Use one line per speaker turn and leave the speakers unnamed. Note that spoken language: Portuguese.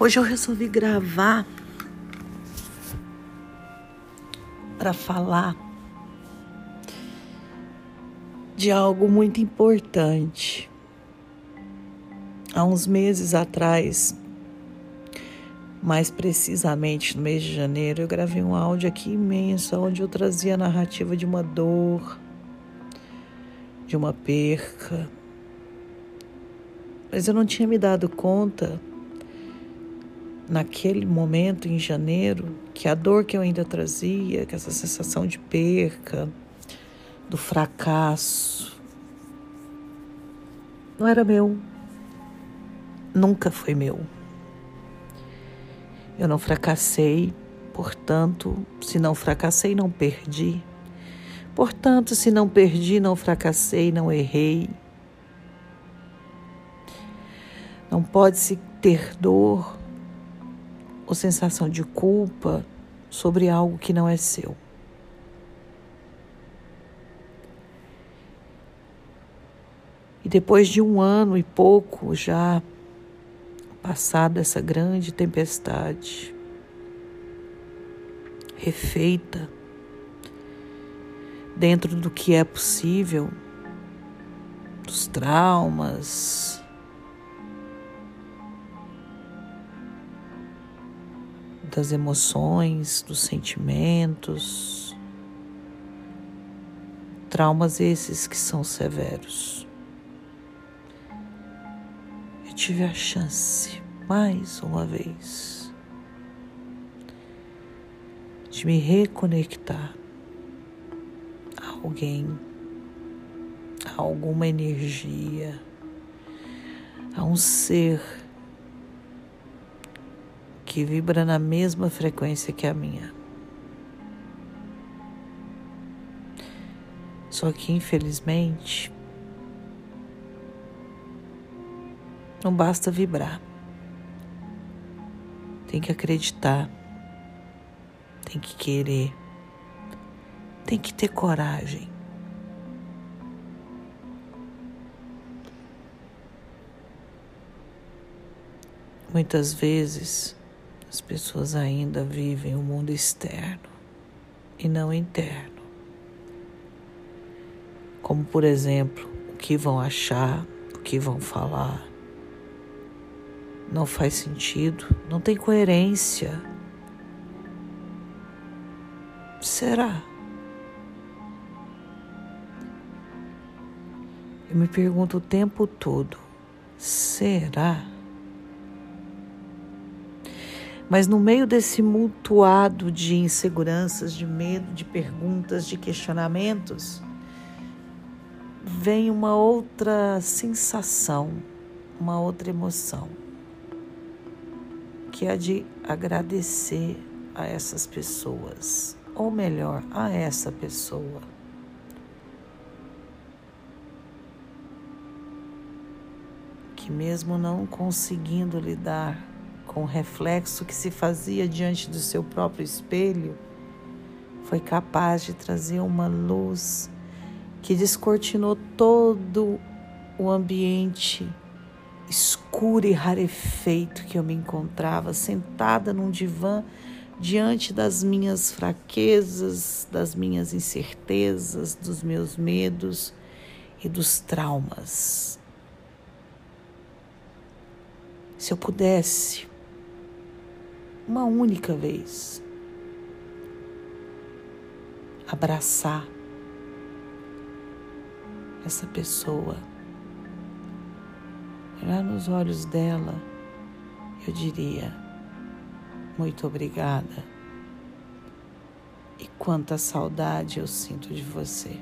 Hoje eu resolvi gravar para falar de algo muito importante. Há uns meses atrás, mais precisamente no mês de janeiro, eu gravei um áudio aqui imenso, onde eu trazia a narrativa de uma dor, de uma perca. Mas eu não tinha me dado conta naquele momento em janeiro que a dor que eu ainda trazia, que essa sensação de perca, do fracasso, não era meu. Nunca foi meu. Eu não fracassei, portanto, se não fracassei, não perdi. Portanto, se não perdi, não fracassei, não errei. Não pode-se ter dor ou sensação de culpa sobre algo que não é seu. E depois de um ano e pouco já passada essa grande tempestade, refeita dentro do que é possível, dos traumas, das emoções, dos sentimentos, traumas esses que são severos. Eu tive a chance, mais uma vez, de me reconectar a alguém, a alguma energia, a um ser que vibra na mesma frequência que a minha. Só que, infelizmente, não basta vibrar. Tem que acreditar, tem que querer, tem que ter coragem. Muitas vezes as pessoas ainda vivem o mundo externo e não interno. Como, por exemplo, o que vão achar, o que vão falar. Não faz sentido, não tem coerência. Será? Eu me pergunto o tempo todo: será? Mas no meio desse mutuado de inseguranças, de medo, de perguntas, de questionamentos, vem uma outra sensação, uma outra emoção, que é a de agradecer a essas pessoas, ou melhor, a essa pessoa. Que mesmo não conseguindo lidar com o reflexo que se fazia diante do seu próprio espelho, foi capaz de trazer uma luz que descortinou todo o ambiente escuro e rarefeito que eu me encontrava, sentada num divã diante das minhas fraquezas, das minhas incertezas, dos meus medos e dos traumas. Se eu pudesse uma única vez. Abraçar essa pessoa, olhar nos olhos dela, eu diria: muito obrigada. E quanta saudade eu sinto de você.